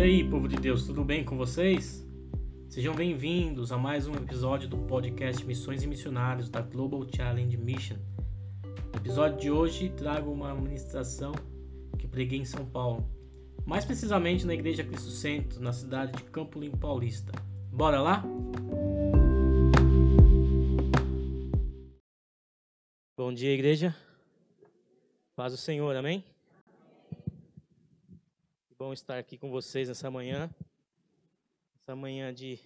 E aí, povo de Deus, tudo bem com vocês? Sejam bem-vindos a mais um episódio do podcast Missões e Missionários da Global Challenge Mission. No episódio de hoje, trago uma ministração que preguei em São Paulo, mais precisamente na Igreja Cristo Centro, na cidade de Campo Limpo Paulista. Bora lá? Bom dia, igreja. Paz o Senhor, amém? Bom estar aqui com vocês nessa manhã, essa manhã de,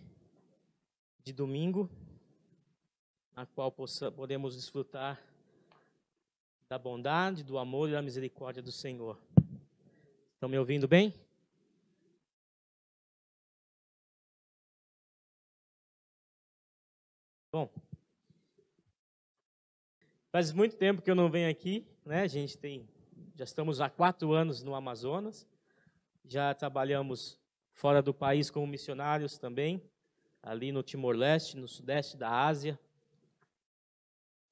de domingo, na qual possa, podemos desfrutar da bondade, do amor e da misericórdia do Senhor. Estão me ouvindo bem? Bom, faz muito tempo que eu não venho aqui, né? A gente tem, já estamos há quatro anos no Amazonas, já trabalhamos fora do país como missionários também, ali no Timor-Leste, no sudeste da Ásia,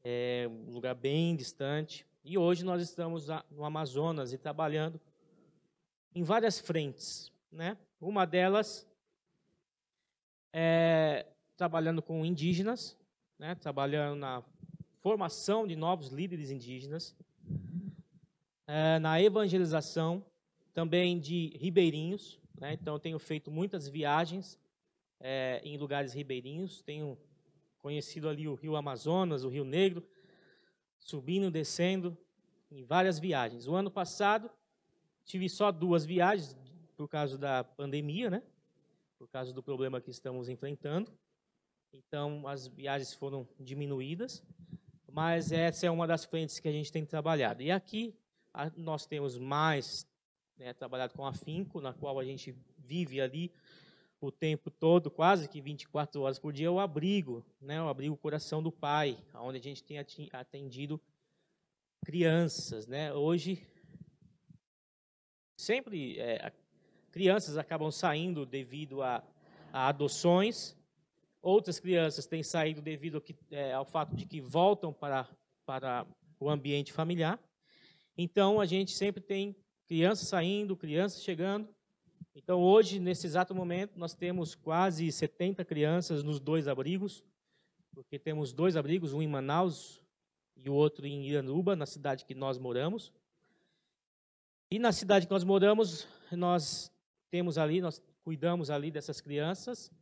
é um lugar bem distante. E hoje nós estamos no Amazonas e trabalhando em várias frentes, né? Uma delas é trabalhando com indígenas, né? Trabalhando na formação de novos líderes indígenas, é, na evangelização também de ribeirinhos. Né? Então, tenho feito muitas viagens é, em lugares ribeirinhos. Tenho conhecido ali o Rio Amazonas, o Rio Negro, subindo, descendo, em várias viagens. O ano passado, tive só duas viagens, por causa da pandemia, né? por causa do problema que estamos enfrentando. Então, as viagens foram diminuídas, mas essa é uma das frentes que a gente tem trabalhado. E aqui, nós temos mais né, trabalhado com afinco, na qual a gente vive ali o tempo todo, quase que 24 horas por dia, o abrigo, né, o abrigo Coração do Pai, onde a gente tem atendido crianças. Né? Hoje, sempre é, crianças acabam saindo devido a, a, adoções, outras crianças têm saído devido ao, que, é, ao fato de que voltam para, para o ambiente familiar. Então, a gente sempre tem crianças saindo, crianças chegando. Então, hoje, nesse exato momento, nós temos quase 70 crianças nos dois abrigos, porque temos dois abrigos, um em Manaus e o outro em Iranduba, na cidade que nós moramos. E na cidade que nós moramos, nós temos ali, nós cuidamos ali dessas crianças.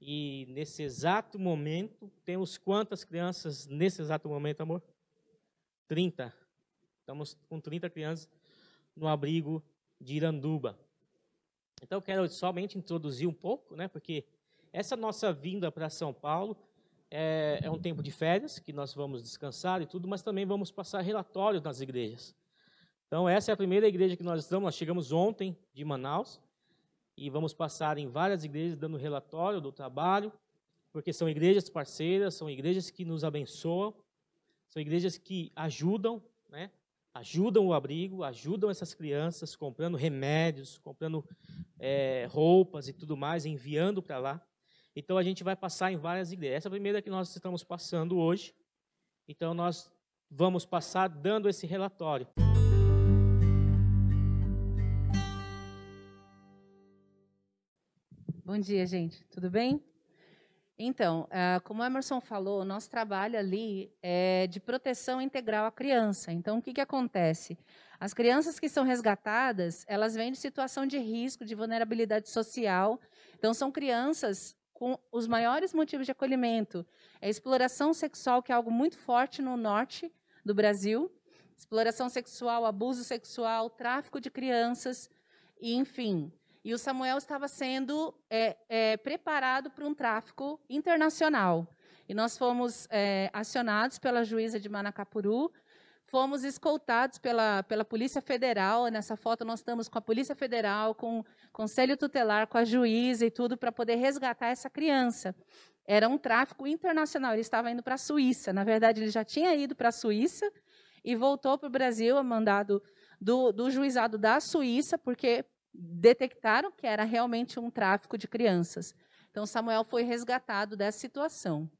E nesse exato momento, temos quantas crianças nesse exato momento, amor? 30. Estamos com 30 crianças no abrigo de Iranduba. Então, eu quero somente introduzir um pouco, né, porque essa nossa vinda para São Paulo é, é, um tempo de férias, que nós vamos descansar e tudo, mas também vamos passar relatórios nas igrejas. Então, essa é a primeira igreja que nós estamos. Nós chegamos ontem de Manaus e vamos passar em várias igrejas dando relatório do trabalho, porque são igrejas parceiras, são igrejas que nos abençoam, são igrejas que ajudam, né? Ajudam o abrigo, ajudam essas crianças, comprando remédios, comprando é, roupas e tudo mais, enviando para lá. Então a gente vai passar em várias igrejas. Essa é a primeira que nós estamos passando hoje. Então nós vamos passar dando esse relatório. Bom dia, gente. Tudo bem? Então, ah, como o Emerson falou, nosso trabalho ali é de proteção integral à criança. Então, o que, que acontece? As crianças que são resgatadas, elas vêm de situação de risco, de vulnerabilidade social. Então, são crianças com os maiores motivos de acolhimento. É exploração sexual, que é algo muito forte no norte do Brasil. Exploração sexual, abuso sexual, tráfico de crianças, e, enfim, e o Samuel estava sendo é, é, preparado para um tráfico internacional. E nós fomos é, acionados pela juíza de Manacapuru, fomos escoltados pela, pela Polícia Federal. Nessa foto nós estamos com a Polícia Federal, com o Conselho Tutelar, com a juíza e tudo, para poder resgatar essa criança. Era um tráfico internacional, ele estava indo para a Suíça. Na verdade, ele já tinha ido para a Suíça e voltou para o Brasil, mandado do, do juizado da Suíça, porque detectaram que era realmente um tráfico de crianças. Então, Samuel foi resgatado dessa situação.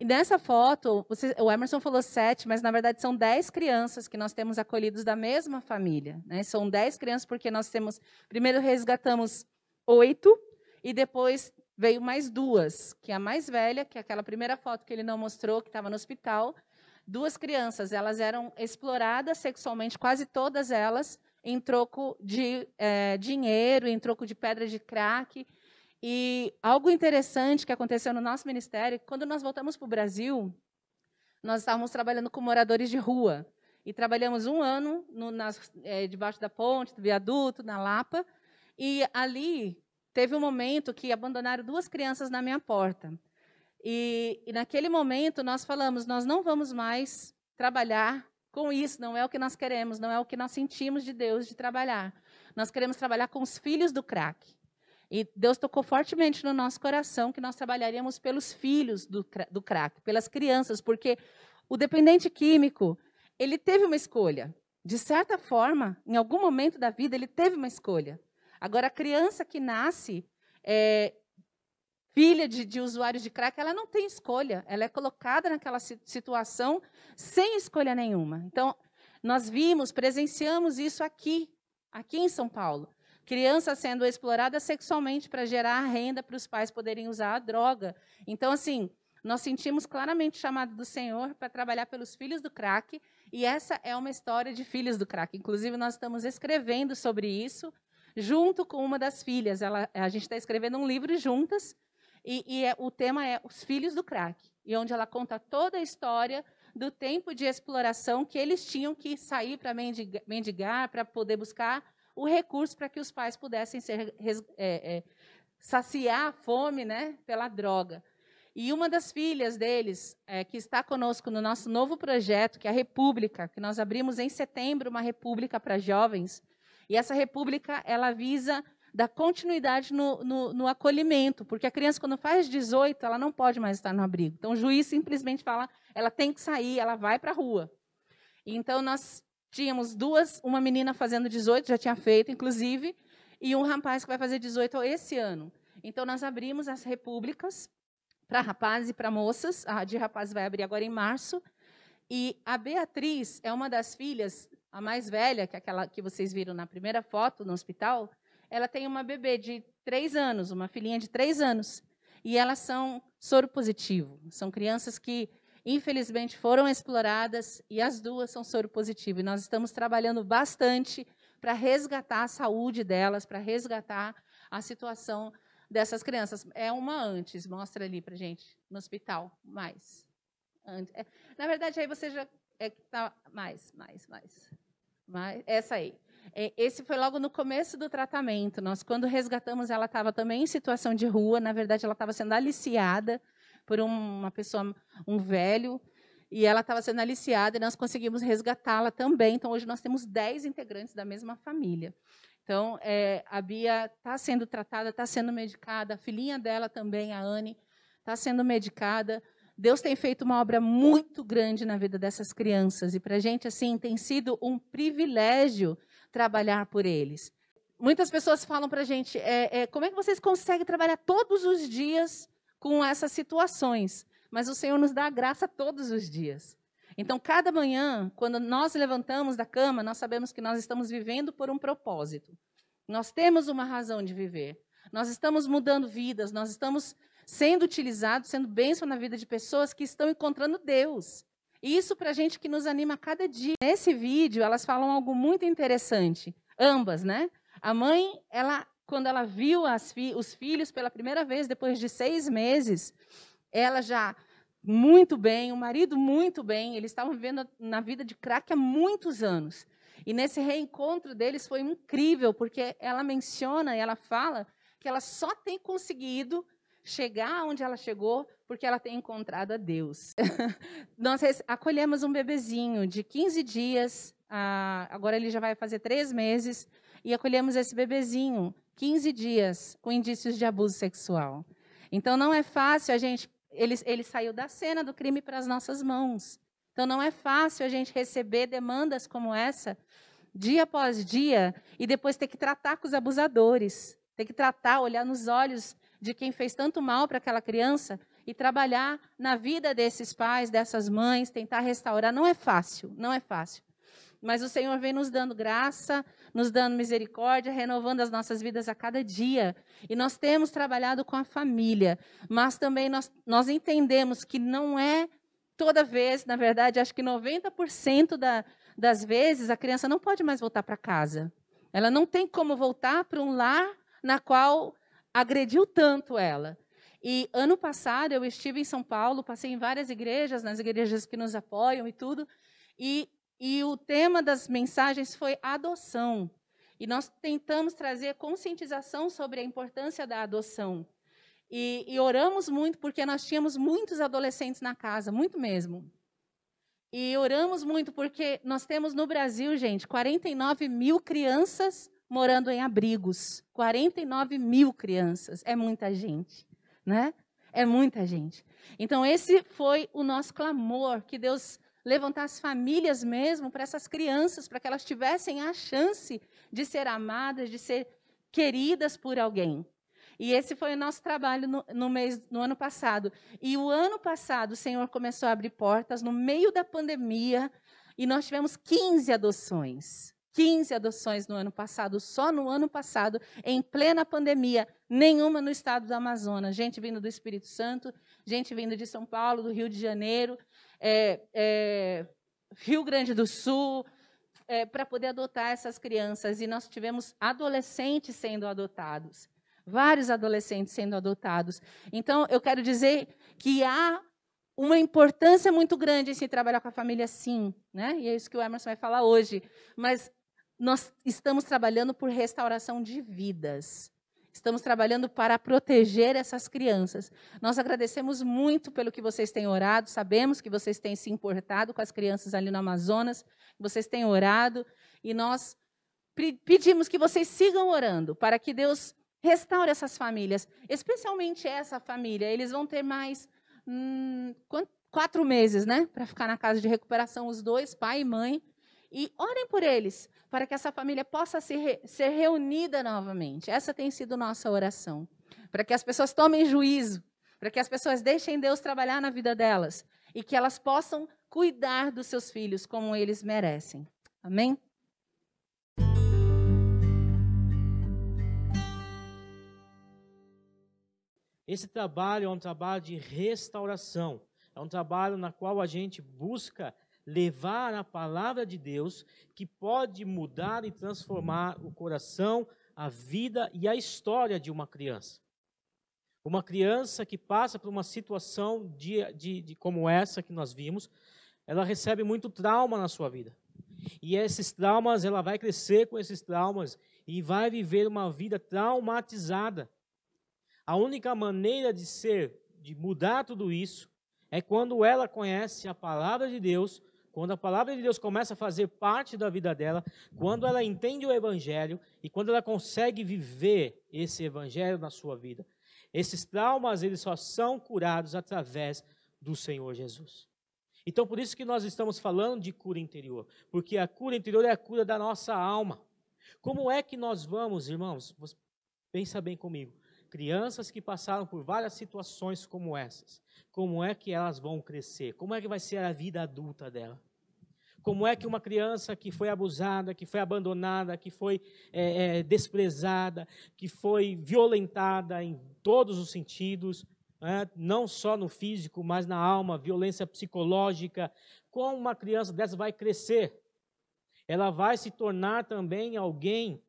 E nessa foto, você, o Emerson falou sete, mas na verdade são dez crianças que nós temos acolhidos da mesma família. Né? São dez crianças porque nós temos. Primeiro resgatamos oito e depois veio mais duas, que é a mais velha, que é aquela primeira foto que ele não mostrou, que estava no hospital. Duas crianças, elas eram exploradas sexualmente, quase todas elas, em troco de é, dinheiro, em troco de pedra de crack. E algo interessante que aconteceu no nosso ministério, quando nós voltamos para o Brasil, nós estávamos trabalhando com moradores de rua. E trabalhamos um ano no, nas, é, debaixo da ponte, do viaduto, na Lapa. E ali teve um momento que abandonaram duas crianças na minha porta. E, e naquele momento nós falamos: nós não vamos mais trabalhar com isso, não é o que nós queremos, não é o que nós sentimos de Deus de trabalhar. Nós queremos trabalhar com os filhos do crack. E Deus tocou fortemente no nosso coração que nós trabalharíamos pelos filhos do, do crack, pelas crianças, porque o dependente químico, ele teve uma escolha. De certa forma, em algum momento da vida, ele teve uma escolha. Agora, a criança que nasce é, filha de, de usuários de crack, ela não tem escolha. Ela é colocada naquela situação sem escolha nenhuma. Então, nós vimos, presenciamos isso aqui, aqui em São Paulo criança sendo explorada sexualmente para gerar renda para os pais poderem usar a droga. Então, assim, nós sentimos claramente chamado do Senhor para trabalhar pelos filhos do crack, e essa é uma história de filhos do crack. Inclusive, nós estamos escrevendo sobre isso, junto com uma das filhas. Ela, a gente está escrevendo um livro juntas, e, e é, o tema é Os Filhos do Crack, e onde ela conta toda a história do tempo de exploração que eles tinham que sair para mendigar, para poder buscar o recurso para que os pais pudessem ser, é, é, saciar a fome né, pela droga. E uma das filhas deles, é, que está conosco no nosso novo projeto, que é a República, que nós abrimos em setembro uma república para jovens, e essa república ela visa dar continuidade no, no, no, acolhimento, porque a criança, quando faz 18, ela não pode mais estar no abrigo. Então, o juiz simplesmente fala, ela tem que sair, ela vai para a rua. Então, nós Tínhamos duas, uma menina fazendo 18, já tinha feito, inclusive, e um rapaz que vai fazer 18 esse ano. Então, nós abrimos as repúblicas para rapazes e para moças. A de rapazes vai abrir agora em março. E a Beatriz é uma das filhas, a mais velha, que é aquela que vocês viram na primeira foto no hospital. Ela tem uma bebê de três anos, uma filhinha de três anos. E elas são soro positivo. São crianças que infelizmente foram exploradas e as duas são soro positivo. E nós estamos trabalhando bastante para resgatar a saúde delas, para resgatar a situação dessas crianças. É uma antes, mostra ali para gente no hospital, mais. É, na verdade, aí você já é tá mais, mais, mais, mais. Essa aí. É, esse foi logo no começo do tratamento. Nós, quando resgatamos, ela estava também em situação de rua. Na verdade, ela estava sendo aliciada por uma pessoa, um velho, e ela estava sendo aliciada e nós conseguimos resgatá-la também. Então, hoje nós temos 10 integrantes da mesma família. Então, é, a Bia está sendo tratada, está sendo medicada, a filhinha dela também, a Anne, está sendo medicada. Deus tem feito uma obra muito grande na vida dessas crianças e para a gente assim tem sido um privilégio trabalhar por eles. Muitas pessoas falam para a gente, é, é, como é que vocês conseguem trabalhar todos os dias com essas situações, mas o Senhor nos dá a graça todos os dias. Então, cada manhã, quando nós levantamos da cama, nós sabemos que nós estamos vivendo por um propósito. Nós temos uma razão de viver. Nós estamos mudando vidas, nós estamos sendo utilizados, sendo bênção na vida de pessoas que estão encontrando Deus. Isso para a gente que nos anima a cada dia. Nesse vídeo, elas falam algo muito interessante. Ambas, né? A mãe, ela quando ela viu fi os filhos pela primeira vez, depois de seis meses, ela já muito bem, o marido muito bem, eles estavam vivendo na vida de crack há muitos anos. E nesse reencontro deles foi incrível, porque ela menciona ela fala que ela só tem conseguido chegar onde ela chegou porque ela tem encontrado a Deus. Nós acolhemos um bebezinho de 15 dias, agora ele já vai fazer três meses, e acolhemos esse bebezinho 15 dias com indícios de abuso sexual. Então não é fácil a gente. Ele, ele saiu da cena do crime para as nossas mãos. Então não é fácil a gente receber demandas como essa, dia após dia, e depois ter que tratar com os abusadores. Ter que tratar, olhar nos olhos de quem fez tanto mal para aquela criança e trabalhar na vida desses pais, dessas mães, tentar restaurar. Não é fácil, não é fácil. Mas o Senhor vem nos dando graça, nos dando misericórdia, renovando as nossas vidas a cada dia. E nós temos trabalhado com a família, mas também nós, nós entendemos que não é toda vez, na verdade, acho que 90% da, das vezes a criança não pode mais voltar para casa. Ela não tem como voltar para um lar na qual agrediu tanto ela. E ano passado eu estive em São Paulo, passei em várias igrejas, nas igrejas que nos apoiam e tudo, e, e o tema das mensagens foi adoção. E nós tentamos trazer conscientização sobre a importância da adoção. E, e oramos muito porque nós tínhamos muitos adolescentes na casa, muito mesmo. E oramos muito porque nós temos no Brasil, gente, 49 mil crianças morando em abrigos. 49 mil crianças. É muita gente, né? É muita gente. Então, esse foi o nosso clamor, que Deus levantasse famílias mesmo para essas crianças, para que elas tivessem a chance de ser amadas, de ser queridas por alguém. E esse foi o nosso trabalho no, no, mês, no ano passado. E o ano passado, o Senhor começou a abrir portas no meio da pandemia, e nós tivemos 15 adoções. 15 adoções no ano passado, só no ano passado, em plena pandemia, nenhuma no estado do Amazonas. Gente vindo do Espírito Santo, gente vindo de São Paulo, do Rio de Janeiro, é, é, Rio Grande do Sul, é, para poder adotar essas crianças. E nós tivemos adolescentes sendo adotados vários adolescentes sendo adotados. Então, eu quero dizer que há uma importância muito grande em se trabalhar com a família, sim, né? E é isso que o Emerson vai falar hoje. Mas nós estamos trabalhando por restauração de vidas. Estamos trabalhando para proteger essas crianças. Nós agradecemos muito pelo que vocês têm orado. Sabemos que vocês têm se importado com as crianças ali no Amazonas. Vocês têm orado. E nós pedimos que vocês sigam orando para que Deus Restaure essas famílias, especialmente essa família. Eles vão ter mais hum, quatro meses, né, para ficar na casa de recuperação, os dois, pai e mãe. E orem por eles, para que essa família possa ser, ser reunida novamente. Essa tem sido nossa oração. Para que as pessoas tomem juízo, para que as pessoas deixem Deus trabalhar na vida delas e que elas possam cuidar dos seus filhos como eles merecem. Amém? Esse trabalho é um trabalho de restauração, é um trabalho na qual a gente busca levar a palavra de Deus que pode mudar e transformar o coração, a vida e a história de uma criança. Uma criança que passa por uma situação de, de, de como essa que nós vimos, ela recebe muito trauma na sua vida. E esses traumas, ela vai crescer com esses traumas e vai viver uma vida traumatizada. A única maneira de ser, de mudar tudo isso, é quando ela conhece a palavra de Deus, quando a palavra de Deus começa a fazer parte da vida dela, quando ela entende o evangelho e quando ela consegue viver esse evangelho na sua vida. Esses traumas, eles só são curados através do Senhor Jesus. Então, por isso que nós estamos falando de cura interior, porque a cura interior é a cura da nossa alma. Como é que nós vamos, irmãos? Pensa bem comigo crianças que passaram por várias situações como essas, como é que elas vão crescer? Como é que vai ser a vida adulta dela? Como é que uma criança que foi abusada, que foi abandonada, que foi é, é, desprezada, que foi violentada em todos os sentidos, né? não só no físico, mas na alma, violência psicológica, como uma criança dessa vai crescer? Ela vai se tornar também alguém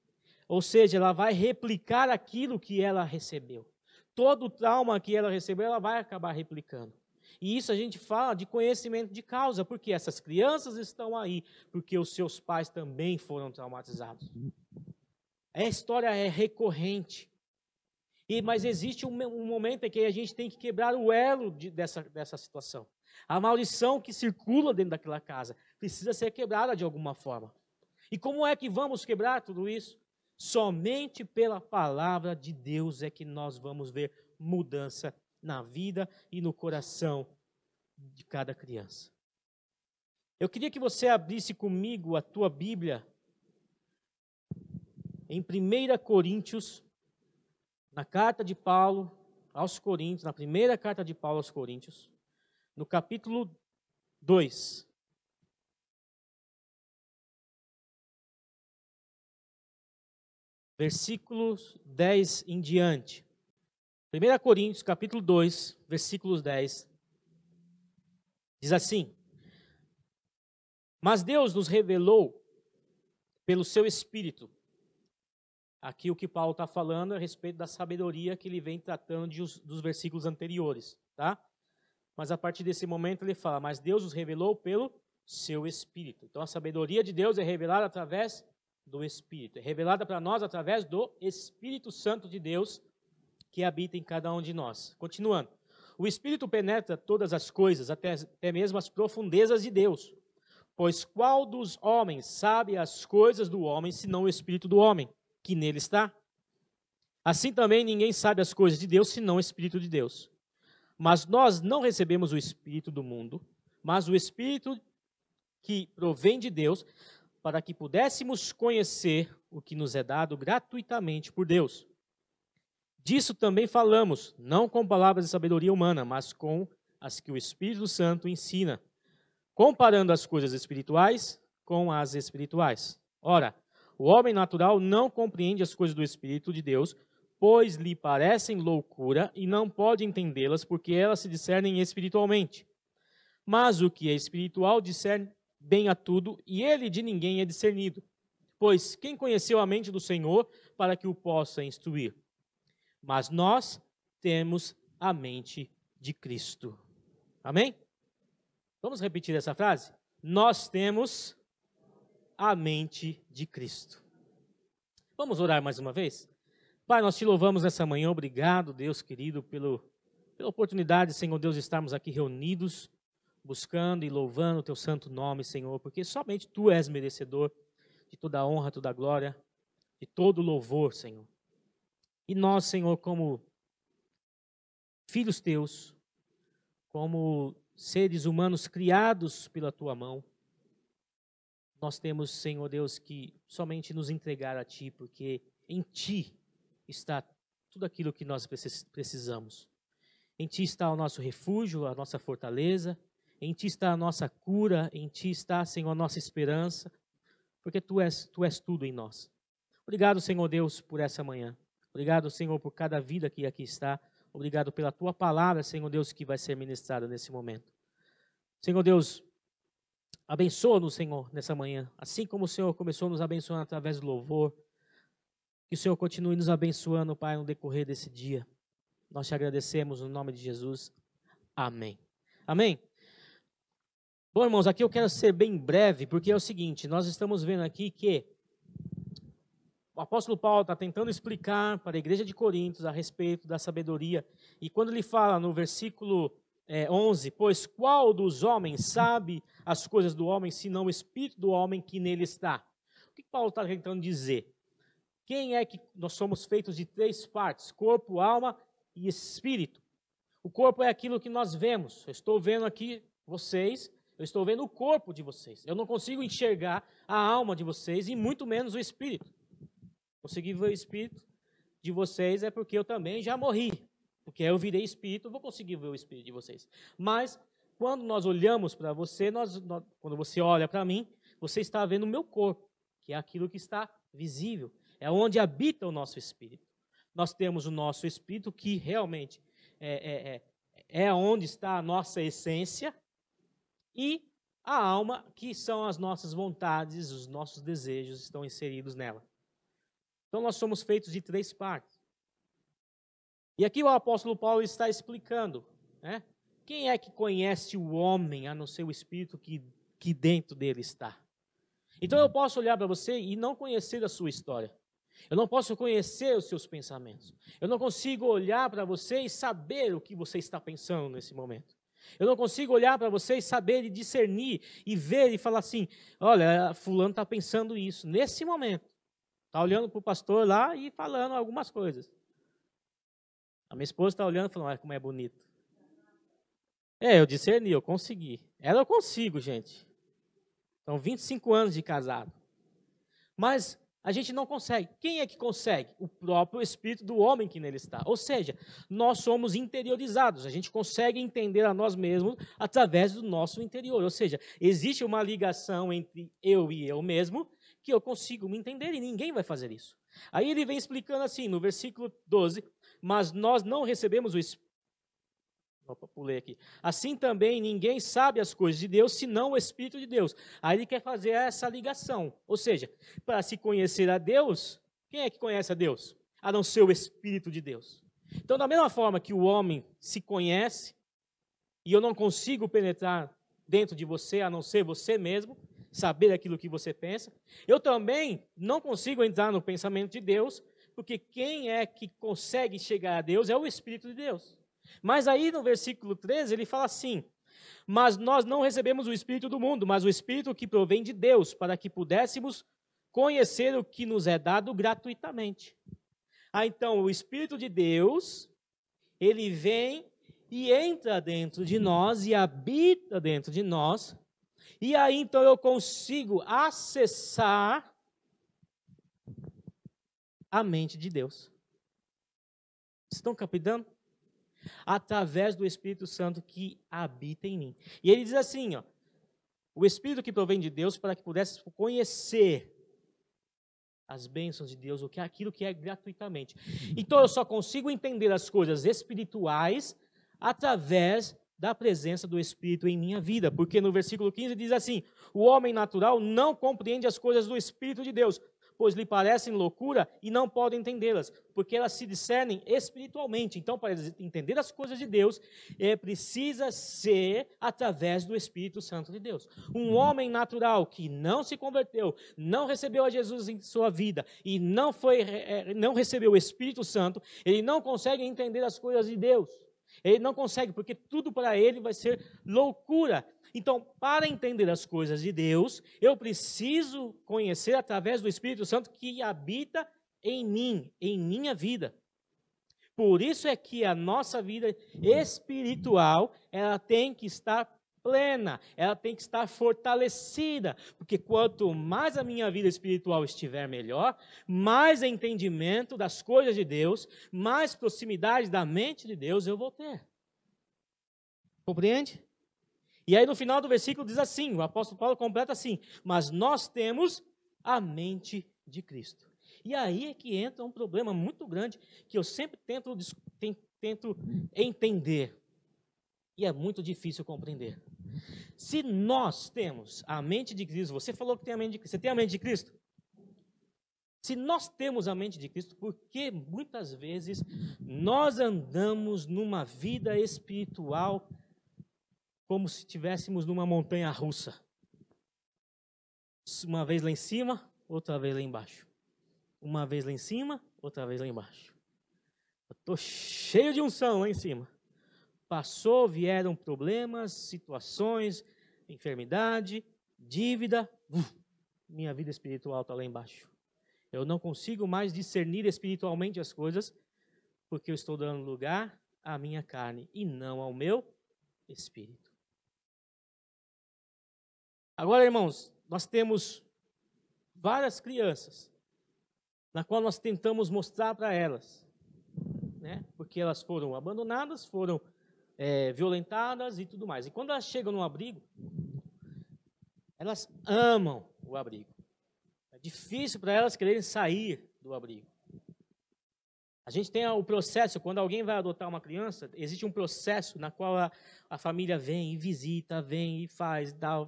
ou seja, ela vai replicar aquilo que ela recebeu. Todo trauma que ela recebeu, ela vai acabar replicando. E isso a gente fala de conhecimento de causa, porque essas crianças estão aí, porque os seus pais também foram traumatizados. A história é recorrente. E, mas existe um, um, momento em que a gente tem que quebrar o elo de, dessa, dessa situação. A maldição que circula dentro daquela casa precisa ser quebrada de alguma forma. E como é que vamos quebrar tudo isso? Somente pela palavra de Deus é que nós vamos ver mudança na vida e no coração de cada criança. Eu queria que você abrisse comigo a tua Bíblia em 1 Coríntios, na carta de Paulo aos Coríntios, na primeira carta de Paulo aos Coríntios, no capítulo 2. Versículos 10 em diante. 1 Coríntios, capítulo 2, versículos 10. Diz assim: Mas Deus nos revelou pelo seu Espírito. Aqui o que Paulo está falando é a respeito da sabedoria que ele vem tratando de, dos versículos anteriores, tá? Mas a partir desse momento ele fala, mas Deus nos revelou pelo seu Espírito. Então a sabedoria de Deus é revelada através do Espírito, é revelada para nós através do Espírito Santo de Deus que habita em cada um de nós. Continuando. O Espírito penetra todas as coisas, até, até mesmo as profundezas de Deus. Pois qual dos homens sabe as coisas do homem, senão o Espírito do homem, que nele está? Assim também ninguém sabe as coisas de Deus, senão o Espírito de Deus. Mas nós não recebemos o Espírito do mundo, mas o Espírito que provém de Deus, para que pudéssemos conhecer o que nos é dado gratuitamente por Deus. Disso também falamos, não com palavras de sabedoria humana, mas com as que o Espírito Santo ensina, comparando as coisas espirituais com as espirituais. Ora, o homem natural não compreende as coisas do Espírito de Deus, pois lhe parecem loucura e não pode entendê-las, porque elas se discernem espiritualmente. Mas o que é espiritual discerne bem a tudo, e ele de ninguém é discernido. Pois quem conheceu a mente do Senhor para que o possa instruir? Mas nós temos a mente de Cristo. Amém? Vamos repetir essa frase? Nós temos a mente de Cristo. Vamos orar mais uma vez? Pai, nós te louvamos nessa manhã. Obrigado, Deus querido, pelo, pela oportunidade, Senhor Deus, de estarmos aqui reunidos, buscando e louvando o teu santo nome, Senhor, porque somente tu és merecedor de toda a honra, toda a glória, de todo o louvor, Senhor. E nós, Senhor, como filhos teus, como seres humanos criados pela tua mão, nós temos, Senhor Deus, que somente nos entregar a ti, porque em ti está tudo aquilo que nós precisamos. Em ti está o nosso refúgio, a nossa fortaleza, em ti está a nossa cura, em ti está, Senhor, a nossa esperança, porque tu és, tu és tudo em nós. Obrigado, Senhor Deus, por essa manhã. Obrigado, Senhor, por cada vida que aqui está. Obrigado pela tua palavra, Senhor Deus, que vai ser ministrada nesse momento. Senhor Deus, abençoa-nos, Senhor, nessa manhã. Assim como o Senhor começou a nos abençoar através do louvor, que o Senhor continue nos abençoando, Pai, no decorrer desse dia. Nós te agradecemos no nome de Jesus. Amém. Amém. Bom, irmãos, aqui eu quero ser bem breve, porque é o seguinte: nós estamos vendo aqui que o apóstolo Paulo está tentando explicar para a igreja de Coríntios a respeito da sabedoria. E quando ele fala no versículo é, 11: Pois qual dos homens sabe as coisas do homem, senão o espírito do homem que nele está? O que Paulo está tentando dizer? Quem é que nós somos feitos de três partes: corpo, alma e espírito. O corpo é aquilo que nós vemos. Eu estou vendo aqui vocês, eu estou vendo o corpo de vocês. Eu não consigo enxergar a alma de vocês e muito menos o espírito conseguir ver o espírito de vocês é porque eu também já morri. Porque eu virei espírito, vou conseguir ver o espírito de vocês. Mas quando nós olhamos para você, nós, nós, quando você olha para mim, você está vendo o meu corpo, que é aquilo que está visível. É onde habita o nosso espírito. Nós temos o nosso espírito que realmente é, é, é, é onde está a nossa essência e a alma, que são as nossas vontades, os nossos desejos estão inseridos nela. Então nós somos feitos de três partes. E aqui o apóstolo Paulo está explicando, né? Quem é que conhece o homem a não ser o espírito que, que dentro dele está? Então eu posso olhar para você e não conhecer a sua história. Eu não posso conhecer os seus pensamentos. Eu não consigo olhar para você e saber o que você está pensando nesse momento. Eu não consigo olhar para você e saber e discernir e ver e falar assim: olha, fulano está pensando isso nesse momento. Está olhando para o pastor lá e falando algumas coisas. A minha esposa está olhando e falando, olha como é bonito. É, eu discerni, eu consegui. Ela eu consigo, gente. São 25 anos de casado. Mas A gente não consegue. Quem é que consegue? O próprio espírito do homem que nele está. Ou seja, nós somos interiorizados. A gente consegue entender a nós mesmos através do nosso interior. Ou seja, existe uma ligação entre eu e eu mesmo que eu consigo me entender e ninguém vai fazer isso. Aí ele vem explicando assim, no versículo 12: Mas nós não recebemos o Espírito. Opa, pulei aqui. Assim também ninguém sabe as coisas de Deus senão o Espírito de Deus. Aí ele quer fazer essa ligação. Ou seja, para se conhecer a Deus, quem é que conhece a Deus? A não ser o Espírito de Deus. Então, da mesma forma que o homem se conhece, e eu não consigo penetrar dentro de você a não ser você mesmo, saber aquilo que você pensa. Eu também não consigo entrar no pensamento de Deus, porque quem é que consegue chegar a Deus é o Espírito de Deus. Mas aí no versículo 13 ele fala assim: Mas nós não recebemos o Espírito do mundo, mas o Espírito que provém de Deus, para que pudéssemos conhecer o que nos é dado gratuitamente. Ah, então o Espírito de Deus, ele vem e entra dentro de nós e habita dentro de nós e aí então eu consigo acessar a mente de Deus. Estão captando? Através do Espírito Santo que habita em mim. E ele diz assim, ó, o Espírito que provém de Deus para que pudesse conhecer as bênçãos de Deus, o que é aquilo que é gratuitamente. Então eu só consigo entender as coisas espirituais através da presença do Espírito em minha vida, porque no versículo 15 diz assim: O homem natural não compreende as coisas do Espírito de Deus, pois lhe parecem loucura e não pode entendê-las, porque elas se discernem espiritualmente. Então, para entender as coisas de Deus, é, precisa ser através do Espírito Santo de Deus. Um homem natural que não se converteu, não recebeu a Jesus em sua vida e não, foi, é, não recebeu o Espírito Santo, ele não consegue entender as coisas de Deus. Ele não consegue, porque tudo para ele vai ser loucura. Então, para entender as coisas de Deus, eu preciso conhecer através do Espírito Santo que habita em mim, em minha vida. Por isso é que a nossa vida espiritual, ela tem que estar plena, ela tem que estar fortalecida, porque quanto mais a minha vida espiritual estiver melhor, mais entendimento das coisas de Deus, mais proximidade da mente de Deus eu vou ter. Compreende? E aí no final do versículo diz assim, o apóstolo Paulo completa assim: "Mas nós temos a mente de Cristo". E aí é que entra um problema muito grande que eu sempre tento, tento entender e é muito difícil compreender. Se nós temos a mente de Cristo, você falou que tem a mente de Cristo, você tem a mente de Cristo? Se nós temos a mente de Cristo, por que muitas vezes nós andamos numa vida espiritual como se estivéssemos numa montanha russa? Uma vez lá em cima, outra vez lá embaixo. Uma vez lá em cima, outra vez lá embaixo. Eu estou cheio de unção lá em cima. Passou, vieram problemas, situações, enfermidade, dívida. minha vida espiritual está lá embaixo. Eu não consigo mais discernir espiritualmente as coisas, porque eu estou dando lugar à minha carne e não ao meu espírito. Agora, irmãos, nós temos várias crianças, na qual nós tentamos mostrar para elas, né? Porque elas foram abandonadas, foram é, violentadas e tudo mais. E quando elas chegam no abrigo, elas amam o abrigo. É difícil para elas quererem sair do abrigo. A gente tem o processo, quando alguém vai adotar uma criança, existe um processo na qual a, a família vem e visita, vem e faz, dá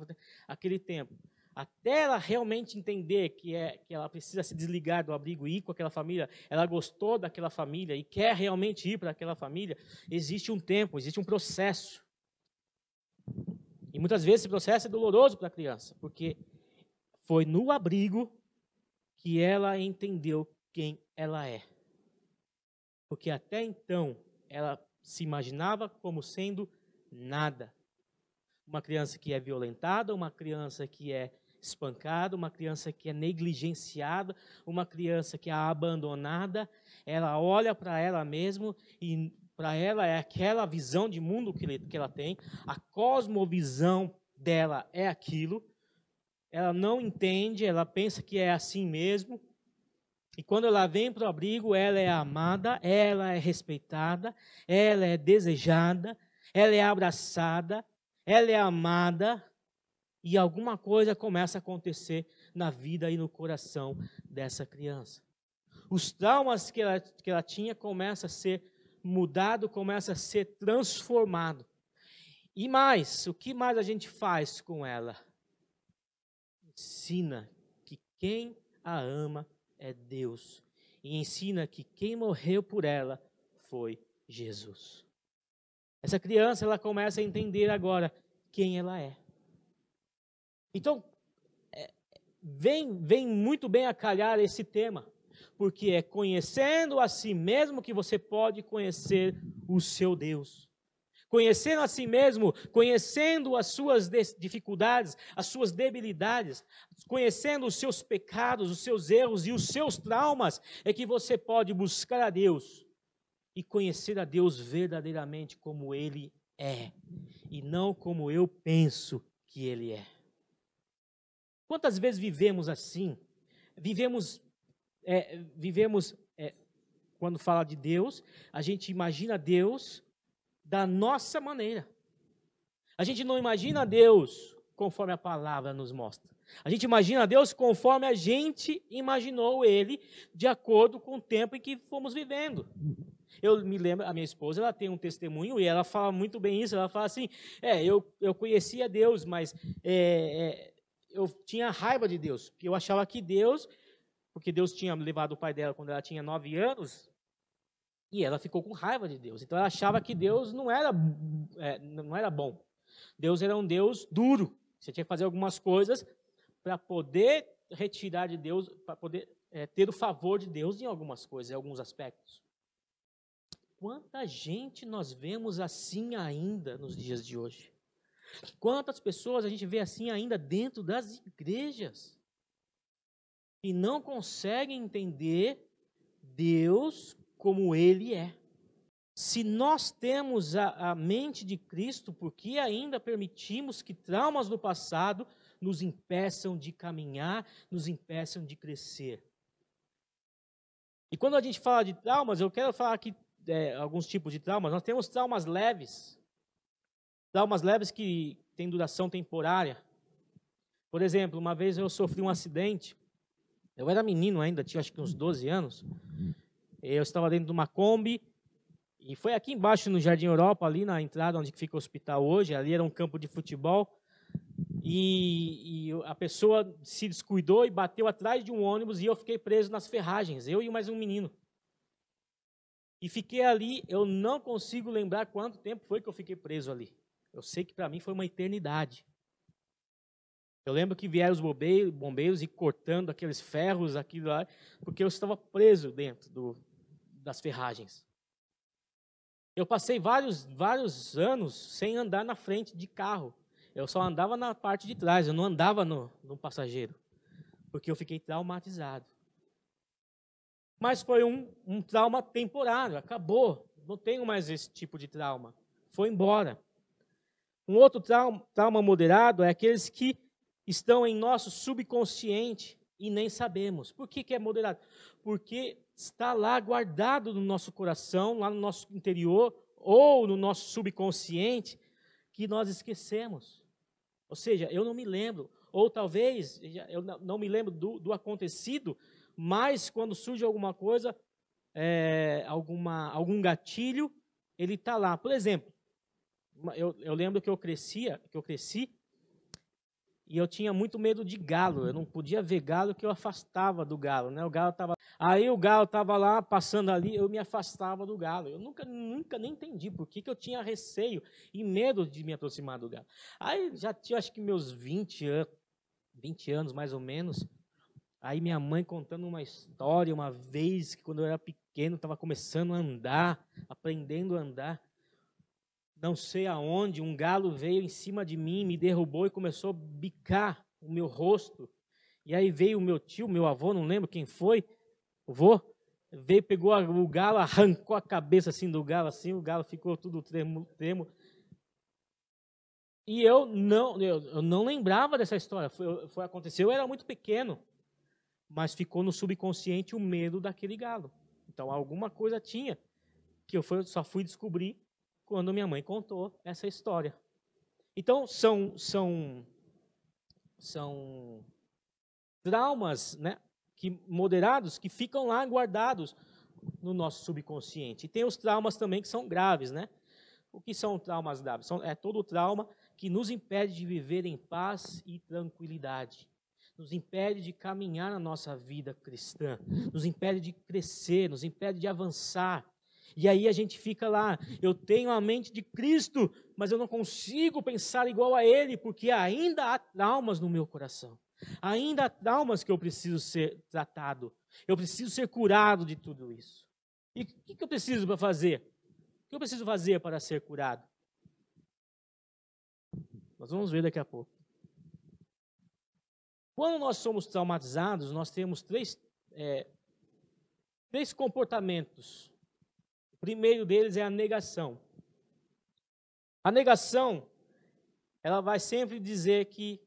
aquele tempo até ela realmente entender que, é, que ela precisa se desligar do abrigo e ir com aquela família, ela gostou daquela família e quer realmente ir para aquela família, existe um tempo, existe um processo. E muitas vezes esse processo é doloroso para a criança, porque foi no abrigo que ela entendeu quem ela é. Porque até então ela se imaginava como sendo nada. Uma criança que é violentada, uma criança que é espancada, uma criança que é negligenciada, uma criança que é abandonada, ela olha para ela mesma e para ela é aquela visão de mundo que, que ela tem, a cosmovisão dela é aquilo, ela não entende, ela pensa que é assim mesmo, E quando ela vem para o abrigo, ela é amada, ela é respeitada, ela é desejada, ela é abraçada, ela é amada, e alguma coisa começa a acontecer na vida e no coração dessa criança. Os traumas que ela, que ela tinha começam a ser mudado, começa a ser transformado. E mais, o que mais a gente faz com ela? Ensina que quem a ama é Deus. E ensina que quem morreu por ela foi Jesus. Essa criança, ela começa a entender agora quem ela é. Então, é, vem, vem muito bem a calhar esse tema, porque é conhecendo a si mesmo que você pode conhecer o seu Deus. Conhecendo a si mesmo, conhecendo as suas dificuldades, as suas debilidades, conhecendo os seus pecados, os seus erros e os seus traumas, é que você pode buscar a Deus e conhecer a Deus verdadeiramente como Ele é, e não como eu penso que Ele é. Quantas vezes vivemos assim? Vivemos, é, vivemos é, quando fala de Deus, a gente imagina Deus da nossa maneira. A gente não imagina Deus conforme a palavra nos mostra. A gente imagina Deus conforme a gente imaginou Ele, de acordo com o tempo em que fomos vivendo. Eu me lembro, a minha esposa, ela tem um testemunho e ela fala muito bem isso. Ela fala assim: é, eu, eu conhecia Deus, mas é, é, eu tinha raiva de Deus, porque eu achava que Deus, porque Deus tinha levado o pai dela quando ela tinha nove anos, e ela ficou com raiva de Deus. Então ela achava que Deus não era, é, não era bom. Deus era um Deus duro. Você tinha que fazer algumas coisas para poder retirar de Deus, para poder é, ter o favor de Deus em algumas coisas, em alguns aspectos. Quanta gente nós vemos assim ainda nos dias de hoje? Quantas pessoas a gente vê assim ainda dentro das igrejas e não conseguem entender Deus como Ele é? Se nós temos a, a mente de Cristo, por que ainda permitimos que traumas do passado nos impeçam de caminhar, nos impeçam de crescer? E quando a gente fala de traumas, eu quero falar aqui é, alguns tipos de traumas. Nós temos traumas leves, Traumas leves que têm duração temporária. Por exemplo, uma vez eu sofri um acidente. Eu era menino ainda, tinha acho que uns 12 anos. Eu estava dentro de uma Kombi e foi aqui embaixo no Jardim Europa, ali na entrada onde fica o hospital hoje. Ali era um campo de futebol. E, e, a pessoa se descuidou e bateu atrás de um ônibus e eu fiquei preso nas ferragens, eu e mais um menino. E fiquei ali, eu não consigo lembrar quanto tempo foi que eu fiquei preso ali. Eu sei que para mim foi uma eternidade. Eu lembro que vieram os bombeiros, e cortando aqueles ferros aqui lá, porque eu estava preso dentro do, das ferragens. Eu passei vários, vários anos sem andar na frente de carro. Eu só andava na parte de trás, eu não andava no, no passageiro, porque eu fiquei traumatizado. Mas foi um, um trauma temporário, acabou. Não tenho mais esse tipo de trauma. Foi embora. Um outro trauma, moderado é aqueles que estão em nosso subconsciente e nem sabemos. Por que, que é moderado? Porque está lá guardado no nosso coração, lá no nosso interior, ou no nosso subconsciente, que nós esquecemos. Ou seja, eu não me lembro, ou talvez eu não me lembro do, do acontecido, mas quando surge alguma coisa, é, alguma, algum gatilho, ele está lá. Por exemplo, eu, eu lembro que eu crescia, que eu cresci, e eu tinha muito medo de galo. Eu não podia ver galo que eu afastava do galo, né? O galo tava, aí o galo estava lá passando ali, eu me afastava do galo. Eu nunca, nunca nem entendi por que, que eu tinha receio e medo de me aproximar do galo. Aí já tinha acho que meus 20 anos, 20 anos mais ou menos. Aí minha mãe contando uma história uma vez que quando eu era pequeno estava começando a andar, aprendendo a andar não sei aonde, um galo veio em cima de mim, me derrubou e começou a bicar o meu rosto. E aí veio o meu tio, meu avô, não lembro quem foi, o vô, veio, pegou o galo, arrancou a cabeça assim do galo, assim, o galo ficou tudo tremo. tremo. E eu não, eu, eu não lembrava dessa história, foi, foi aconteceu, eu era muito pequeno. mas ficou no subconsciente o medo daquele galo. Então alguma coisa tinha que eu só fui descobrir quando minha mãe contou essa história. Então são são são traumas, né, que moderados que ficam lá guardados no nosso subconsciente. E tem os traumas também que são graves, né? O que são traumas graves? São, é todo trauma que nos impede de viver em paz e tranquilidade. Nos impede de caminhar na nossa vida cristã, nos impede de crescer, nos impede de avançar. E aí a gente fica lá, eu tenho a mente de Cristo, mas eu não consigo pensar igual a Ele, porque ainda há traumas no meu coração. Ainda há traumas que eu preciso ser tratado. Eu preciso ser curado de tudo isso. E o que eu preciso para fazer? O que eu preciso fazer para ser curado? Nós vamos ver daqui a pouco. Quando nós somos traumatizados, nós temos três, é, três comportamentos. Primeiro deles é a negação. A negação, ela vai sempre dizer que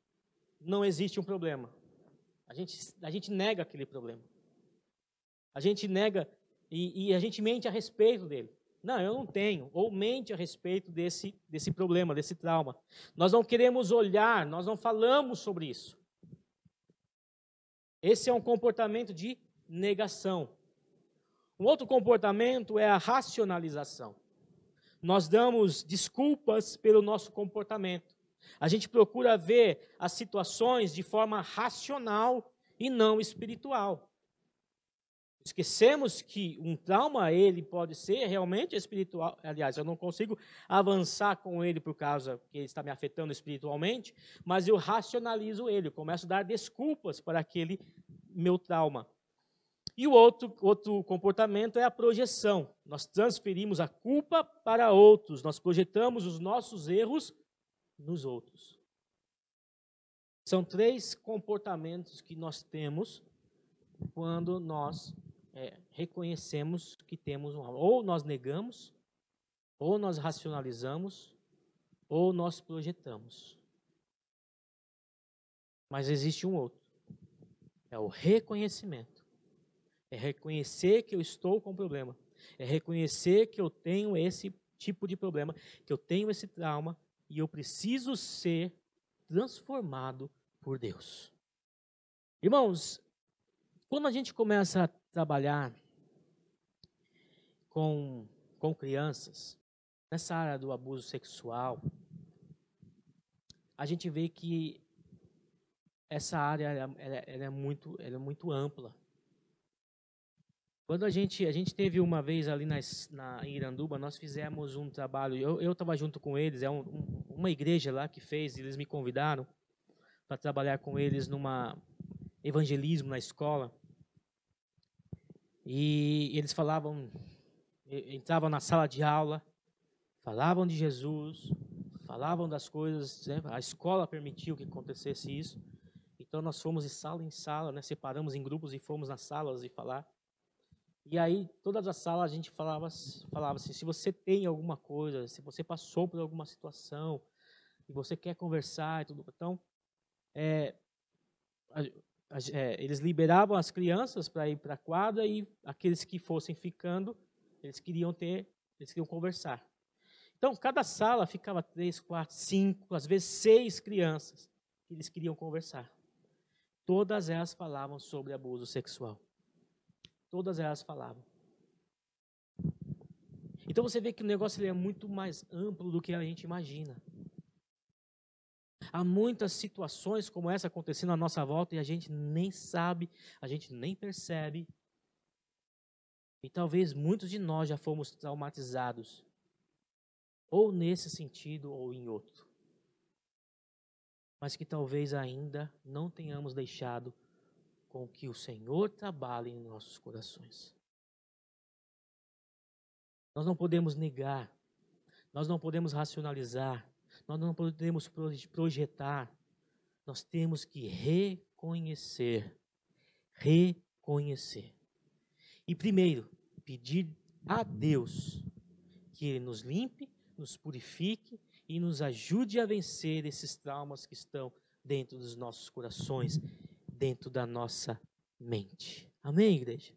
não existe um problema. A gente, a gente nega aquele problema. A gente nega e, e a gente mente a respeito dele. Não, eu não tenho. Ou mente a respeito desse, desse problema, desse trauma. Nós não queremos olhar, nós não falamos sobre isso. Esse é um comportamento de negação. Um outro comportamento é a racionalização. Nós damos desculpas pelo nosso comportamento. A gente procura ver as situações de forma racional e não espiritual. Esquecemos que um trauma ele pode ser realmente espiritual. Aliás, eu não consigo avançar com ele por causa que ele está me afetando espiritualmente, mas eu racionalizo ele, eu começo a dar desculpas para aquele meu trauma. E o outro, outro comportamento é a projeção. Nós transferimos a culpa para outros, nós projetamos os nossos erros nos outros. São três comportamentos que nós temos quando nós é, reconhecemos que temos um Ou nós negamos, ou nós racionalizamos, ou nós projetamos. Mas existe um outro. É o reconhecimento. É reconhecer que eu estou com problema. É reconhecer que eu tenho esse tipo de problema, que eu tenho esse trauma e eu preciso ser transformado por Deus. Irmãos, quando a gente começa a trabalhar com, com crianças, nessa área do abuso sexual, a gente vê que essa área ela, ela é, muito, ela é muito ampla. Quando a gente, a gente teve uma vez ali na, em Iranduba, nós fizemos um trabalho, eu estava junto com eles, é um, um, uma igreja lá que fez, eles me convidaram para trabalhar com eles numa evangelismo na escola. E eles falavam, entravam na sala de aula, falavam de Jesus, falavam das coisas, né? a escola permitiu que acontecesse isso. Então nós fomos de sala em sala, né? separamos em grupos e fomos nas salas e falar. E aí, todas as salas a gente falava, falava assim: se você tem alguma coisa, se você passou por alguma situação e você quer conversar e tudo. Então, é, é, eles liberavam as crianças para ir para a quadra e aqueles que fossem ficando, eles queriam ter, eles queriam conversar. Então, cada sala ficava três, quatro, cinco, às vezes seis crianças que eles queriam conversar. Todas elas falavam sobre abuso sexual. Todas elas falavam. Então você vê que o negócio é muito mais amplo do que a gente imagina. Há muitas situações como essa acontecendo à nossa volta e a gente nem sabe, a gente nem percebe. E talvez muitos de nós já fomos traumatizados, ou nesse sentido ou em outro. Mas que talvez ainda não tenhamos deixado com que o Senhor trabalhe em nossos corações. Nós não podemos negar, nós não podemos racionalizar, nós não podemos projetar, nós temos que reconhecer. Reconhecer. E primeiro, pedir a Deus que Ele nos limpe, nos purifique e nos ajude a vencer esses traumas que estão dentro dos nossos corações, dentro da nossa mente. Amém, igreja?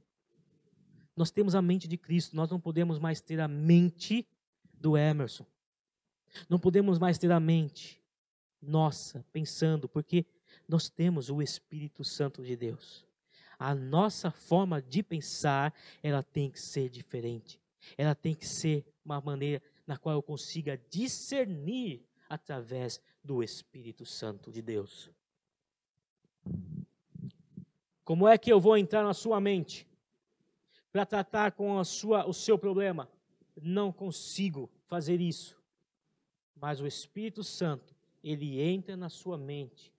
Nós temos a mente de Cristo, nós não podemos mais ter a mente do Emerson. Não podemos mais ter a mente nossa pensando, porque nós temos o Espírito Santo de Deus. A nossa forma de pensar, ela tem que ser diferente. Ela tem que ser uma maneira na qual eu consiga discernir através do Espírito Santo de Deus. Como é que eu vou entrar na sua mente para tratar com a sua, o seu problema? Não consigo fazer isso. Mas o Espírito Santo, ele entra na sua mente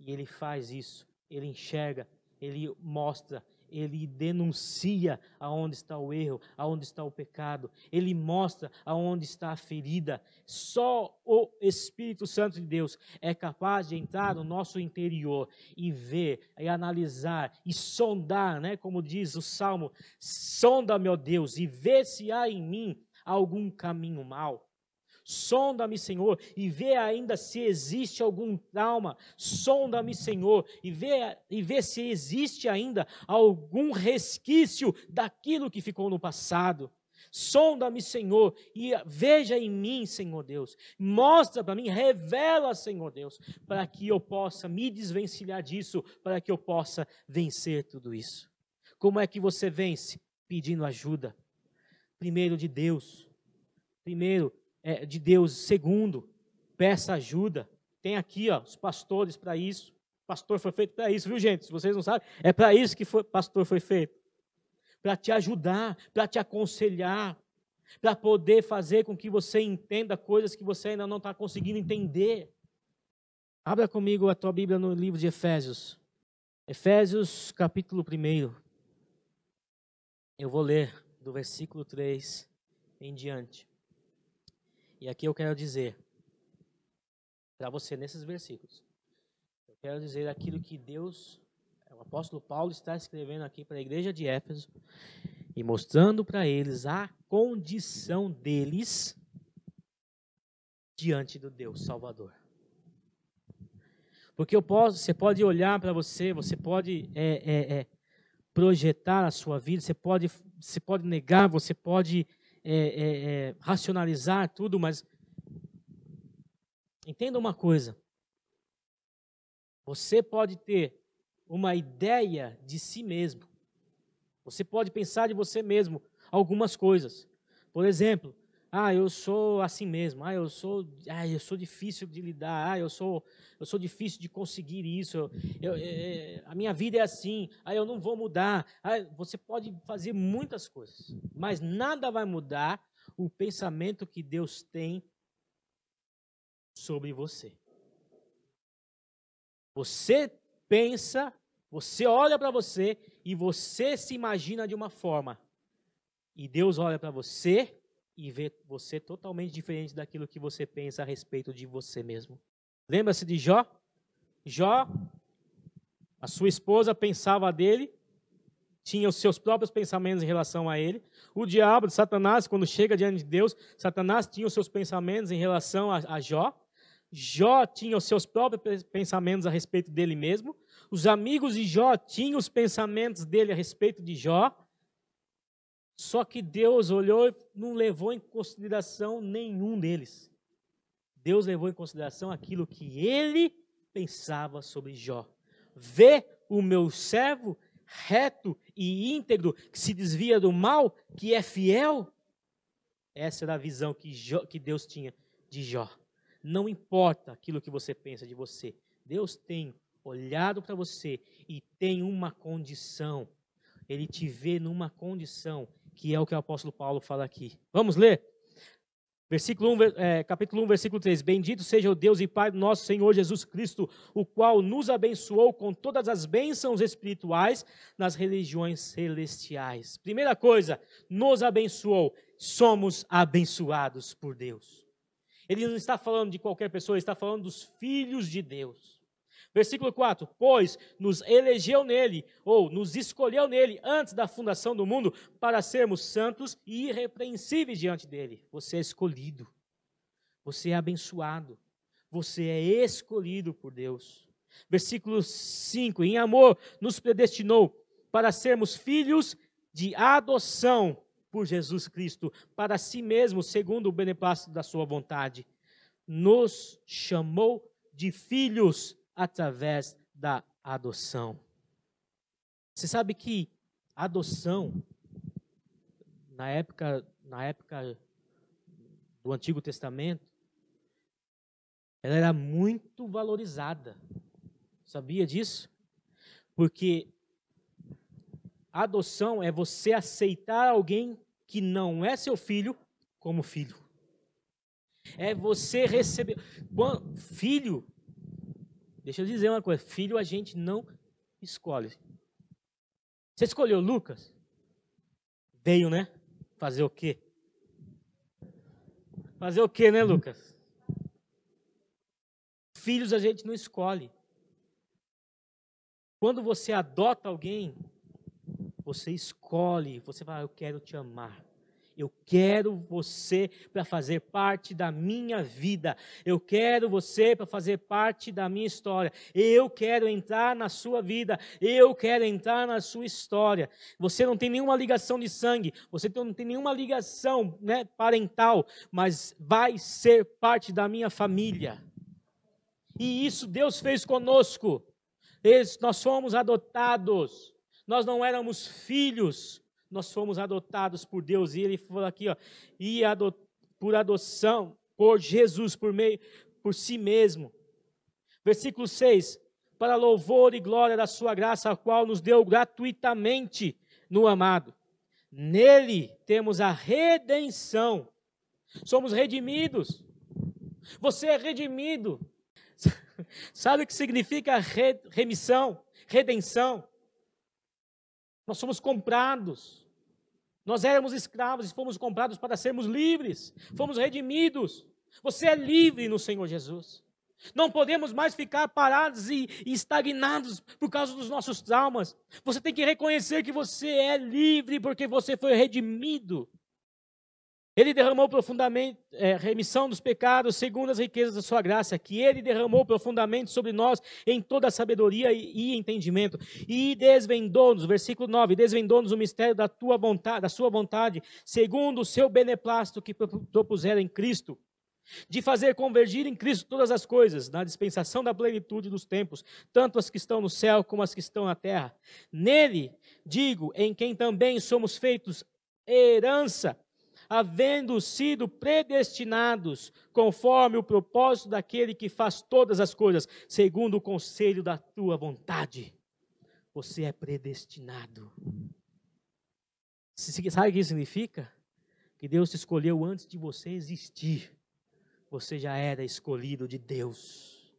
e ele faz isso. Ele enxerga, ele mostra, ele denuncia aonde está o erro, aonde está o pecado, ele mostra aonde está a ferida. Só o Espírito Santo de Deus é capaz de entrar no nosso interior e ver, e analisar, e sondar, né, como diz o Salmo: sonda, meu Deus, e vê se há em mim algum caminho mau Sonda-me, Senhor, e vê ainda se existe algum trauma. Sonda-me, Senhor, e vê, e vê se existe ainda algum resquício daquilo que ficou no passado. Sonda-me, Senhor, e veja em mim, Senhor Deus. Mostra para mim, revela, Senhor Deus, para que eu possa me desvencilhar disso, para que eu possa vencer tudo isso. Como é que você vence? Pedindo ajuda. Primeiro de Deus. Primeiro, é, de Deus. Segundo, peça ajuda. Tem aqui ó, os pastores para isso. Pastor foi feito para isso, viu, gente? Se vocês não sabem, é para isso que foi, pastor foi feito. Para te ajudar, para te aconselhar, para poder fazer com que você entenda coisas que você ainda não está conseguindo entender. Abra comigo a tua Bíblia no livro de Efésios. Efésios, capítulo 1. Eu vou ler do versículo 3 em diante. E aqui eu quero dizer para você nesses versículos. Eu quero dizer aquilo que Deus, o apóstolo Paulo está escrevendo aqui para a igreja de Éfeso e mostrando para eles a condição deles diante do Deus Salvador. Porque eu posso, você pode olhar para você, você pode é, é, é, projetar a sua vida, você pode, você pode negar, você pode é, é, é, racionalizar tudo, mas entenda uma coisa. Você pode ter uma ideia de si mesmo. Você pode pensar de você mesmo algumas coisas. Por exemplo, ah, eu sou assim mesmo. Ah, eu sou, ah, eu sou difícil de lidar. Ah, eu sou, eu sou difícil de conseguir isso. Eu, eu, é, a minha vida é assim. Ah, eu não vou mudar. Ah, você pode fazer muitas coisas, mas nada vai mudar o pensamento que Deus tem sobre você. Você pensa, você olha para você e você se imagina de uma forma. E Deus olha para você e vê você totalmente diferente daquilo que você pensa a respeito de você mesmo. Lembra-se de Jó? Jó, a sua esposa pensava dele, tinha os seus próprios pensamentos em relação a ele. O diabo, Satanás, quando chega diante de Deus, Satanás tinha os seus pensamentos em relação a, a Jó. Jó tinha os seus próprios pensamentos a respeito dele mesmo. Os amigos de Jó tinham os pensamentos dele a respeito de Jó. Só que Deus olhou e não levou em consideração nenhum deles. Deus levou em consideração aquilo que ele pensava sobre Jó. Vê o meu servo reto e íntegro, que se desvia do mal, que é fiel. Essa era a visão que, Jó, que Deus tinha de Jó. Não importa aquilo que você pensa de você, Deus tem olhado para você e tem uma condição. Ele te vê numa condição que é o que o apóstolo Paulo fala aqui. Vamos ler? Versículo 1, é, capítulo 1, versículo 3. Bendito seja o Deus e Pai do nosso Senhor Jesus Cristo, o qual nos abençoou com todas as bênçãos espirituais nas religiões celestiais. Primeira coisa, nos abençoou. Somos abençoados por Deus. Ele não está falando de qualquer pessoa, ele está falando dos filhos de Deus. Versículo 4: Pois nos elegeu nele, ou nos escolheu nele, antes da fundação do mundo, para sermos santos e irrepreensíveis diante dele. Você é escolhido, você é abençoado, você é escolhido por Deus. Versículo 5: Em amor nos predestinou para sermos filhos de adoção por Jesus Cristo, para si mesmo, segundo o beneplácito da sua vontade. Nos chamou de filhos através da adoção. Você sabe que adoção, na época, na época do Antigo Testamento, ela era muito valorizada. Sabia disso? Porque adoção é você aceitar alguém que não é seu filho como filho. É você receber. Filho, deixa eu dizer uma coisa: filho a gente não escolhe. Você escolheu Lucas? Veio, né? Fazer o quê? Fazer o quê, né, Lucas? Filhos a gente não escolhe. Quando você adota alguém, você escolhe, você fala, eu quero te amar. Eu quero você para fazer parte da minha vida. Eu quero você para fazer parte da minha história. Eu quero entrar na sua vida. Eu quero entrar na sua história. Você não tem nenhuma ligação de sangue. Você não tem nenhuma ligação né, parental. Mas vai ser parte da minha família. E isso Deus fez conosco. Nós fomos adotados. Nós não éramos filhos nós fomos adotados por Deus. E ele falou aqui, ó, e adot, por adoção, por Jesus, por meio, por si mesmo. Versículo 6, para louvor e glória da sua graça, a qual nos deu gratuitamente no amado. Nele temos a redenção. Somos redimidos. Você é redimido. Sabe o que significa remissão, redenção? Nós somos comprados. Nós éramos escravos e fomos comprados para sermos livres, fomos redimidos. Você é livre no Senhor Jesus. Não podemos mais ficar parados e, estagnados por causa dos nossos traumas. Você tem que reconhecer que você é livre porque você foi redimido. Ele derramou profundamente é, remissão dos pecados, segundo as riquezas da sua graça, que ele derramou profundamente sobre nós em toda sabedoria e, e entendimento. E desvendou-nos, versículo 9, desvendou-nos o mistério da tua vontade, da sua vontade, segundo o seu beneplácito que propusera em Cristo, de fazer convergir em Cristo todas as coisas, na dispensação da plenitude dos tempos, tanto as que estão no céu como as que estão na terra. Nele, digo, em quem também somos feitos herança havendo sido predestinados conforme o propósito daquele que faz todas as coisas, segundo o conselho da tua vontade. Você é predestinado. Sabe o que isso significa? Que Deus te escolheu antes de você existir. Você já era escolhido de Deus.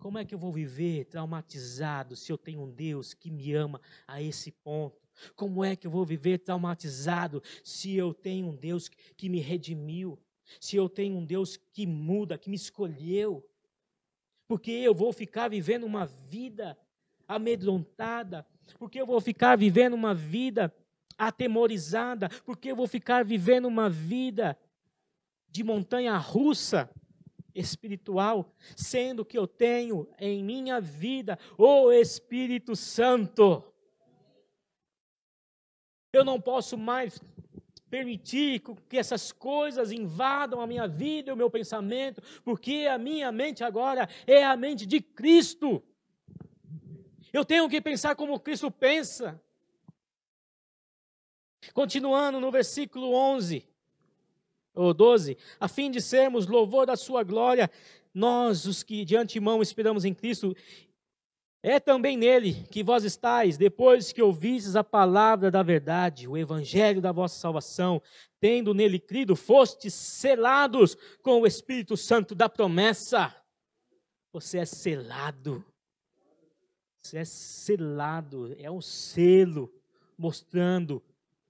Como é que eu vou viver traumatizado se eu tenho um Deus que me ama a esse ponto? Como é que eu vou viver traumatizado se eu tenho um Deus que me redimiu? Se eu tenho um Deus que muda, que me escolheu? Porque eu vou ficar vivendo uma vida amedrontada? Porque eu vou ficar vivendo uma vida atemorizada? Porque eu vou ficar vivendo uma vida de montanha russa? espiritual, sendo que eu tenho em minha vida o Espírito Santo. Eu não posso mais permitir que essas coisas invadam a minha vida e o meu pensamento, porque a minha mente agora é a mente de Cristo. Eu tenho que pensar como Cristo pensa. Continuando no versículo 11 ou 12, a fim de sermos louvor da sua glória, nós os que de antemão esperamos em Cristo, é também nele que vós estáis, depois que ouvistes a palavra da verdade, o evangelho da vossa salvação, tendo nele crido, fostes selados com o Espírito Santo da promessa. Você é selado. Você é selado, é um selo mostrando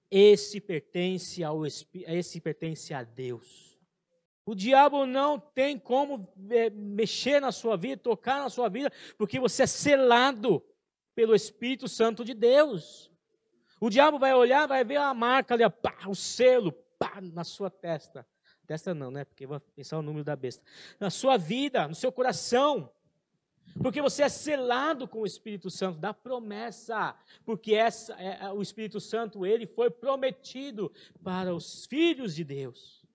esse pertence ao esse pertence a Deus. O diabo não tem como é, mexer na sua vida, tocar na sua vida, porque você é selado pelo Espírito Santo de Deus. O diabo vai olhar, vai ver a marca ali, pá, o selo, pá, na sua testa. Testa não, né? Porque vai pensar o número da besta. Na sua vida, no seu coração. Porque você é selado com o Espírito Santo da promessa. Porque essa, é, é, o Espírito Santo, ele foi prometido para os filhos de Deus.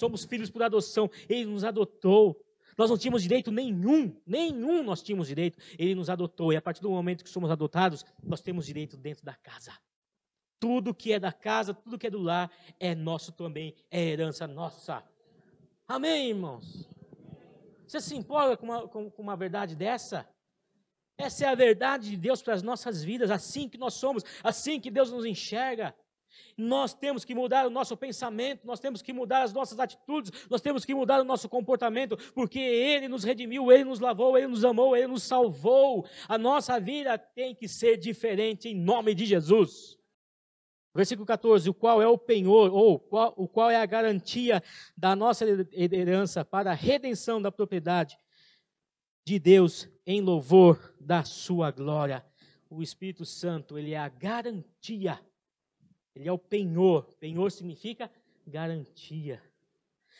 Somos filhos por adoção. Ele nos adotou. Nós não tínhamos direito nenhum, nenhum nós tínhamos direito. Ele nos adotou. E a partir do momento que somos adotados, nós temos direito dentro da casa. Tudo que é da casa, tudo que é do lar, é nosso também, é herança nossa. Amém, irmãos? Você se empolga com uma, com, com uma verdade dessa? Essa é a verdade de Deus para as nossas vidas, assim que nós somos, assim que Deus nos enxerga. Nós temos que mudar o nosso pensamento, nós temos que mudar as nossas atitudes, nós temos que mudar o nosso comportamento, porque Ele nos redimiu, Ele nos lavou, Ele nos amou, Ele nos salvou. A nossa vida tem que ser diferente em nome de Jesus. Versículo 14: o qual é o penhor, ou qual, o qual é a garantia da nossa herança para a redenção da propriedade de Deus em louvor da sua glória. O Espírito Santo, ele é a garantia, ele é o penhor. Penhor significa garantia.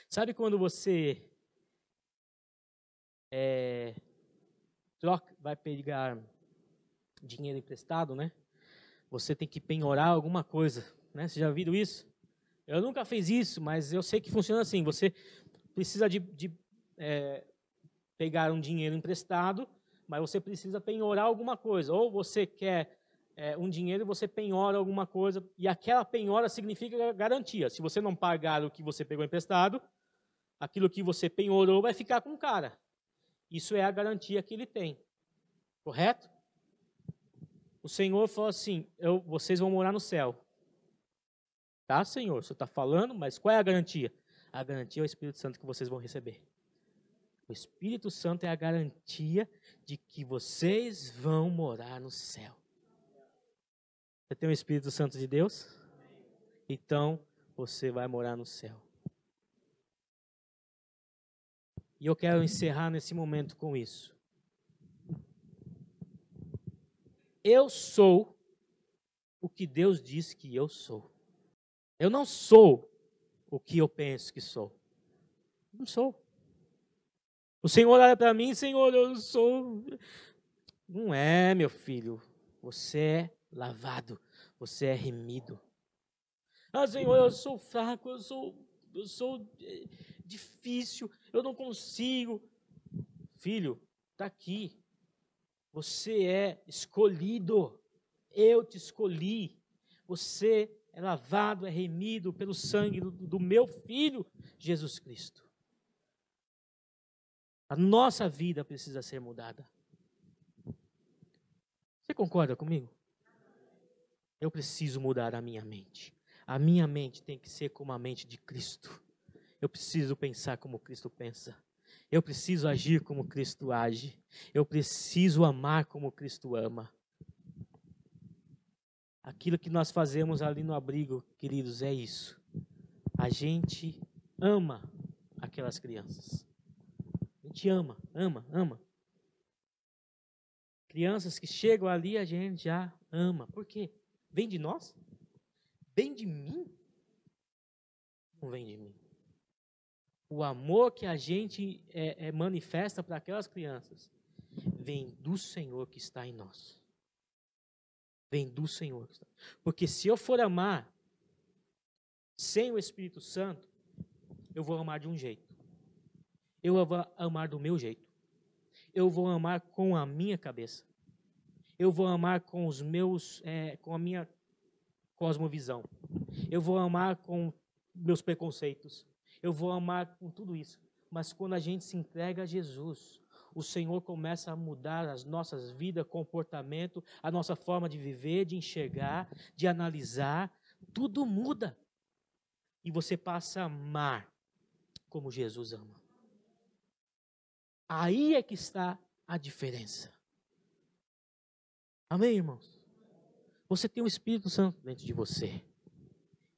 Sabe quando você é, troca, vai pegar dinheiro emprestado, né? você tem que penhorar alguma coisa. Né? Você já viu isso? Eu nunca fiz isso, mas eu sei que funciona assim. Você precisa de, de é, pegar um dinheiro emprestado, mas você precisa penhorar alguma coisa. Ou você quer é, um dinheiro você penhora alguma coisa, e aquela penhora significa garantia. Se você não pagar o que você pegou emprestado, aquilo que você penhorou vai ficar com o cara. Isso é a garantia que ele tem. Correto? o Senhor falou assim: eu, vocês vão morar no céu. Tá, Senhor? Você está falando, mas qual é a garantia? A garantia é o Espírito Santo que vocês vão receber. O Espírito Santo é a garantia de que vocês vão morar no céu. Você tem o Espírito Santo de Deus? Então você vai morar no céu. E eu quero encerrar nesse momento com isso. Eu sou o que Deus diz que eu sou. Eu não sou o que eu penso que sou. Não sou. O Senhor olha para mim, Senhor, eu sou. Não é, meu filho. Você é lavado. Você é remido. Ah, Senhor, eu sou fraco, eu sou, eu sou eh, difícil, eu não consigo. Filho, está aqui. Você é escolhido. Eu te escolhi. Você é lavado, é remido pelo sangue do, do meu filho, Jesus Cristo. A nossa vida precisa ser mudada. Você concorda comigo? Eu preciso mudar a minha mente. A minha mente tem que ser como a mente de Cristo. Eu preciso pensar como Cristo pensa. Eu preciso agir como Cristo age. Eu preciso amar como Cristo ama. Aquilo que nós fazemos ali no abrigo, queridos, é isso. A gente ama aquelas crianças. A gente ama, ama, ama. Crianças que chegam ali, a gente já ama. Por quê? Vem de nós? Vem de mim? Não vem de mim o amor que a gente é, é, manifesta para aquelas crianças vem do Senhor que está em nós. Vem do Senhor. Porque se eu for amar sem o Espírito Santo, eu vou amar de um jeito. Eu vou amar do meu jeito. Eu vou amar com a minha cabeça. Eu vou amar com os meus, é, com a minha cosmovisão. Eu vou amar com meus preconceitos eu vou amar com tudo isso. Mas quando a gente se entrega a Jesus, o Senhor começa a mudar as nossas vidas, comportamento, a nossa forma de viver, de enxergar, de analisar, tudo muda. E você passa a amar como Jesus ama. Aí é que está a diferença. Amém, irmãos? Você tem o Espírito Santo dentro de você.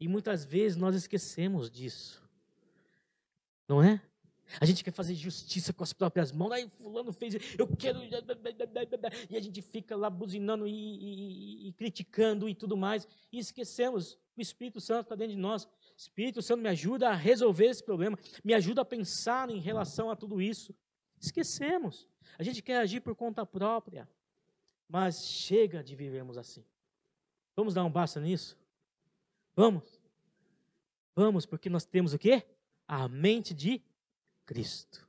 E muitas vezes nós esquecemos disso. Não é? A gente quer fazer justiça com as próprias mãos. Aí fulano fez, eu quero. E a gente fica lá buzinando e, e, e criticando e tudo mais. E esquecemos, o Espírito Santo está dentro de nós. Espírito Santo me ajuda a resolver esse problema, me ajuda a pensar em relação a tudo isso. Esquecemos. A gente quer agir por conta própria. Mas chega de vivermos assim. Vamos dar um basta nisso? Vamos. Vamos, porque nós temos o quê? A mente de Cristo.